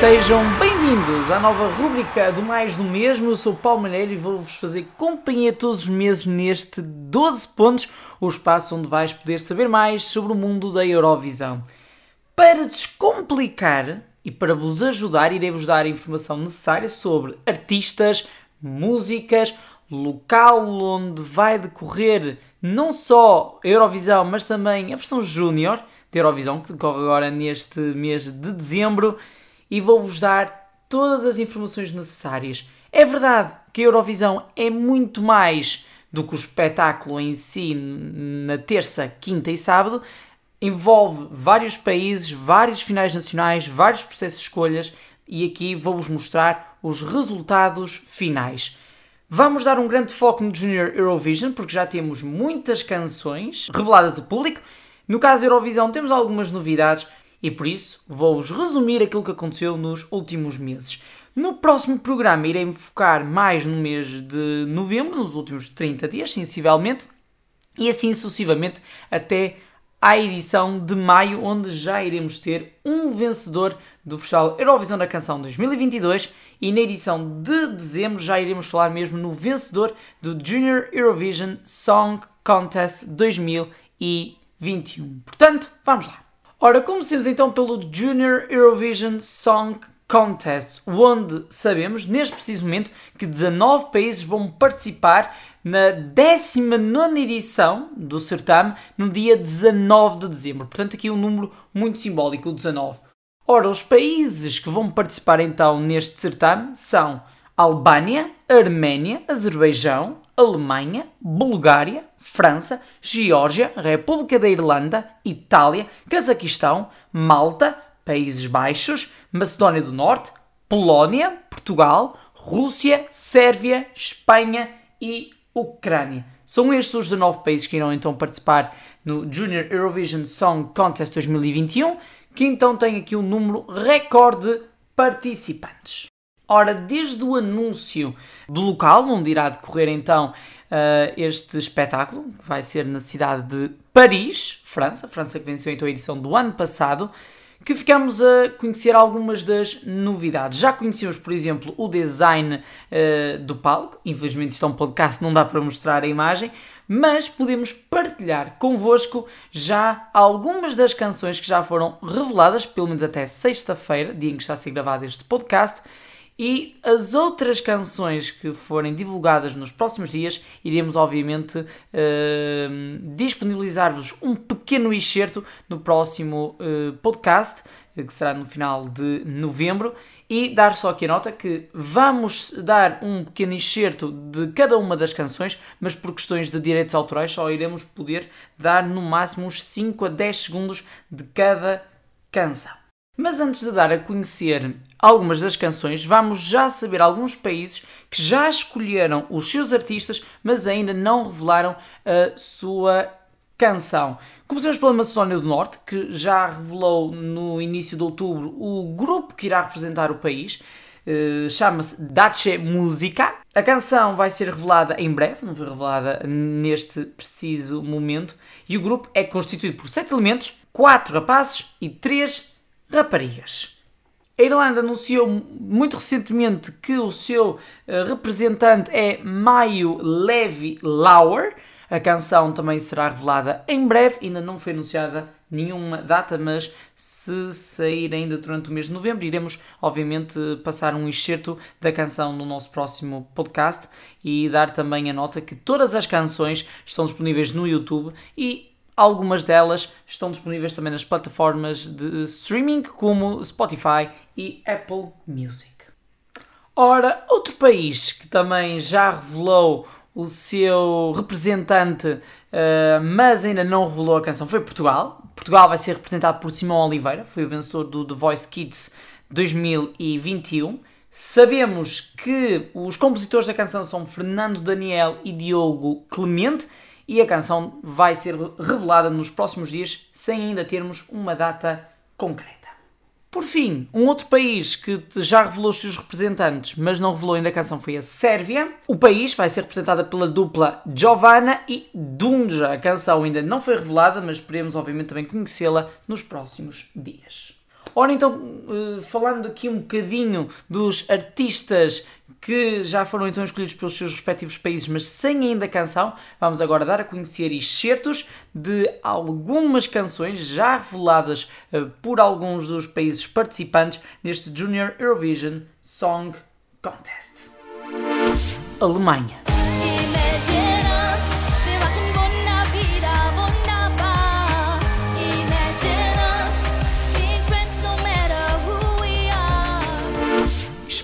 Sejam bem-vindos à nova rubrica do Mais do Mesmo. Eu sou o Paulo Malheiro e vou-vos fazer companhia todos os meses neste 12 pontos, o espaço onde vais poder saber mais sobre o mundo da Eurovisão. Para descomplicar e para vos ajudar, irei-vos dar a informação necessária sobre artistas, músicas, local onde vai decorrer não só a Eurovisão, mas também a versão Júnior da Eurovisão, que decorre agora neste mês de dezembro e vou-vos dar todas as informações necessárias. É verdade que a Eurovisão é muito mais do que o espetáculo em si na terça, quinta e sábado. Envolve vários países, vários finais nacionais, vários processos de escolhas e aqui vou-vos mostrar os resultados finais. Vamos dar um grande foco no Junior Eurovision porque já temos muitas canções reveladas ao público. No caso da Eurovisão temos algumas novidades, e por isso vou-vos resumir aquilo que aconteceu nos últimos meses. No próximo programa irei me focar mais no mês de novembro, nos últimos 30 dias, sensivelmente, e assim sucessivamente até à edição de maio, onde já iremos ter um vencedor do Festival Eurovisão da Canção 2022 e na edição de dezembro já iremos falar mesmo no vencedor do Junior Eurovision Song Contest 2021. Portanto, vamos lá. Ora, comecemos então pelo Junior Eurovision Song Contest, onde sabemos, neste preciso momento, que 19 países vão participar na 19 edição do certame, no dia 19 de dezembro. Portanto, aqui um número muito simbólico, o 19. Ora, os países que vão participar então neste certame são Albânia, Arménia, Azerbaijão, Alemanha, Bulgária, França, Geórgia, República da Irlanda, Itália, Cazaquistão, Malta, Países Baixos, Macedónia do Norte, Polónia, Portugal, Rússia, Sérvia, Espanha e Ucrânia. São estes os 19 países que irão então participar no Junior Eurovision Song Contest 2021, que então tem aqui um número recorde de participantes. Ora, desde o anúncio do local onde irá decorrer então uh, este espetáculo, que vai ser na cidade de Paris, França, França que venceu então a edição do ano passado, que ficamos a conhecer algumas das novidades. Já conhecemos, por exemplo, o design uh, do palco. Infelizmente, isto é um podcast, não dá para mostrar a imagem, mas podemos partilhar convosco já algumas das canções que já foram reveladas, pelo menos até sexta-feira, dia em que está a ser gravado este podcast e as outras canções que forem divulgadas nos próximos dias, iremos obviamente uh, disponibilizar-vos um pequeno excerto no próximo uh, podcast, que será no final de novembro. E dar só aqui a nota que vamos dar um pequeno excerto de cada uma das canções, mas por questões de direitos autorais só iremos poder dar no máximo uns 5 a 10 segundos de cada canção. Mas antes de dar a conhecer algumas das canções, vamos já saber alguns países que já escolheram os seus artistas, mas ainda não revelaram a sua canção. Começamos pela Macedónia do Norte, que já revelou no início de outubro o grupo que irá representar o país. Uh, Chama-se Dace Musica. A canção vai ser revelada em breve, não foi revelada neste preciso momento. E o grupo é constituído por sete elementos, quatro rapazes e três raparigas. A Irlanda anunciou muito recentemente que o seu uh, representante é Maio Levy Lauer. A canção também será revelada em breve, ainda não foi anunciada nenhuma data, mas se sair ainda durante o mês de novembro, iremos obviamente passar um excerto da canção no nosso próximo podcast e dar também a nota que todas as canções estão disponíveis no YouTube e Algumas delas estão disponíveis também nas plataformas de streaming como Spotify e Apple Music. Ora, outro país que também já revelou o seu representante, uh, mas ainda não revelou a canção, foi Portugal. Portugal vai ser representado por Simão Oliveira, foi o vencedor do The Voice Kids 2021. Sabemos que os compositores da canção são Fernando Daniel e Diogo Clemente e a canção vai ser revelada nos próximos dias sem ainda termos uma data concreta. Por fim, um outro país que já revelou os seus representantes, mas não revelou ainda a canção, foi a Sérvia. O país vai ser representada pela dupla Giovanna e Dunja. A canção ainda não foi revelada, mas esperemos obviamente também conhecê-la nos próximos dias. Ora então, eh, falando aqui um bocadinho dos artistas que já foram então escolhidos pelos seus respectivos países, mas sem ainda canção, vamos agora dar a conhecer excertos de algumas canções já reveladas eh, por alguns dos países participantes neste Junior Eurovision Song Contest. Alemanha.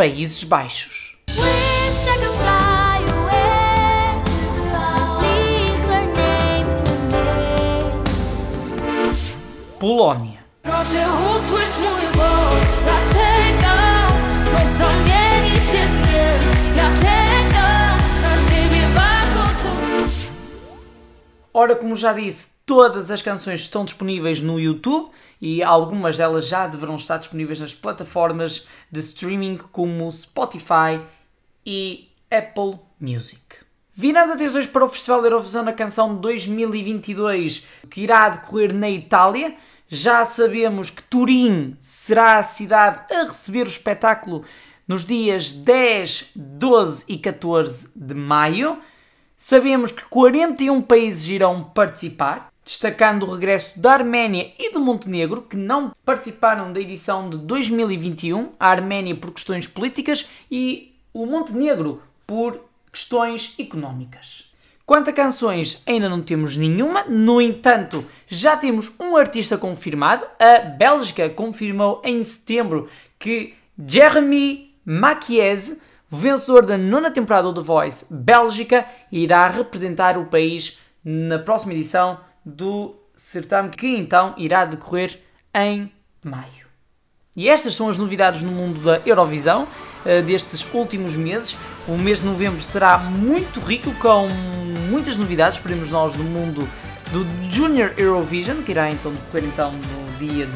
Países Baixos. Polónia. Ora, como já disse, todas as canções estão disponíveis no YouTube e algumas delas já deverão estar disponíveis nas plataformas de streaming como Spotify e Apple Music. Virando atenções para o Festival Eurovisão na Canção 2022, que irá decorrer na Itália, já sabemos que Turim será a cidade a receber o espetáculo nos dias 10, 12 e 14 de maio. Sabemos que 41 países irão participar, destacando o regresso da Arménia e do Montenegro, que não participaram da edição de 2021, a Arménia por questões políticas e o Montenegro por questões económicas. Quanto a canções, ainda não temos nenhuma, no entanto, já temos um artista confirmado. A Bélgica confirmou em setembro que Jeremy Machiese o vencedor da nona temporada do The Voice, Bélgica, irá representar o país na próxima edição do certame que então irá decorrer em maio. E estas são as novidades no mundo da Eurovisão uh, destes últimos meses. O mês de novembro será muito rico com muitas novidades, esperemos nós, no mundo do Junior Eurovision, que irá então decorrer então no dia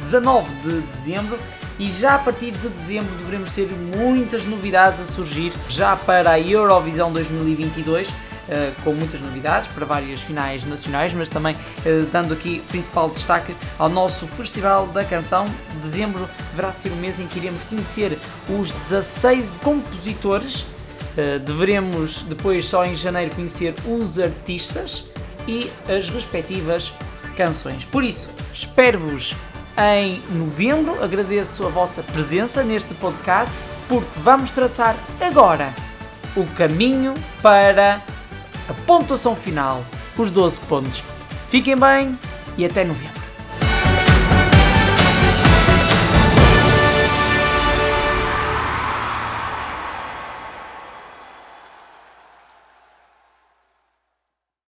19 de dezembro e já a partir de dezembro devemos ter muitas novidades a surgir já para a Eurovisão 2022. Uh, eh, com muitas novidades para várias finais nacionais, mas também uh, dando aqui principal destaque ao nosso Festival da Canção. Dezembro deverá ser o mês em que iremos conhecer os 16 compositores. Uh, deveremos depois, só em janeiro, conhecer os artistas e as respectivas canções. Por isso, espero-vos em novembro. Agradeço a vossa presença neste podcast, porque vamos traçar agora o caminho para a pontuação final, os 12 pontos. Fiquem bem e até novembro.